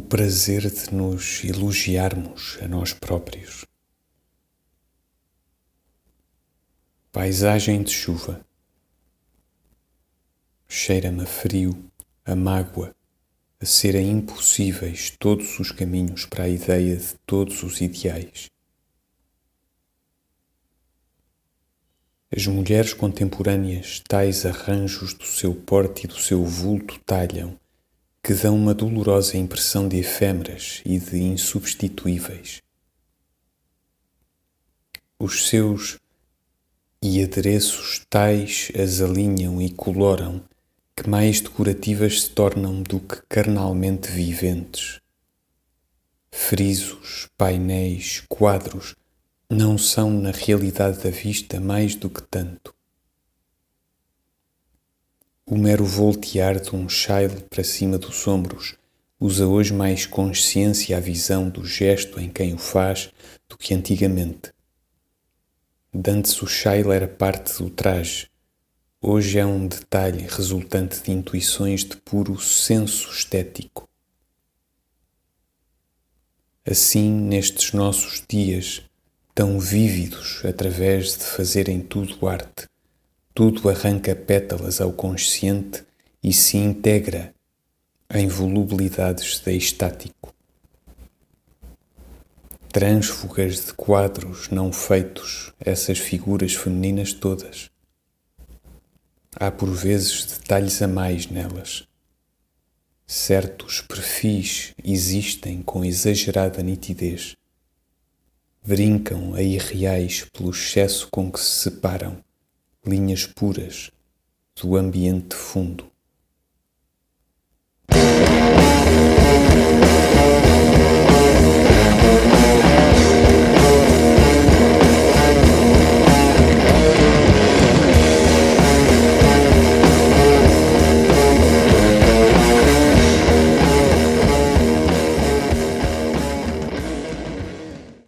prazer de nos elogiarmos a nós próprios. Paisagem de chuva. Cheira-me a frio, a mágoa, a serem impossíveis todos os caminhos para a ideia de todos os ideais. As mulheres contemporâneas tais arranjos do seu porte e do seu vulto talham, que dão uma dolorosa impressão de efêmeras e de insubstituíveis. Os seus e adereços tais as alinham e coloram, que mais decorativas se tornam do que carnalmente viventes. Frisos, painéis, quadros, não são na realidade da vista mais do que tanto. O mero voltear de um chile para cima dos ombros usa hoje mais consciência à visão do gesto em quem o faz do que antigamente. Dantes o chile era parte do traje, hoje é um detalhe resultante de intuições de puro senso estético. Assim, nestes nossos dias, tão vívidos através de fazerem tudo arte. Tudo arranca pétalas ao consciente e se integra em volubilidades de estático. Trânsfugas de quadros não feitos, essas figuras femininas todas. Há por vezes detalhes a mais nelas. Certos perfis existem com exagerada nitidez brincam a irreais pelo excesso com que se separam linhas puras do ambiente fundo.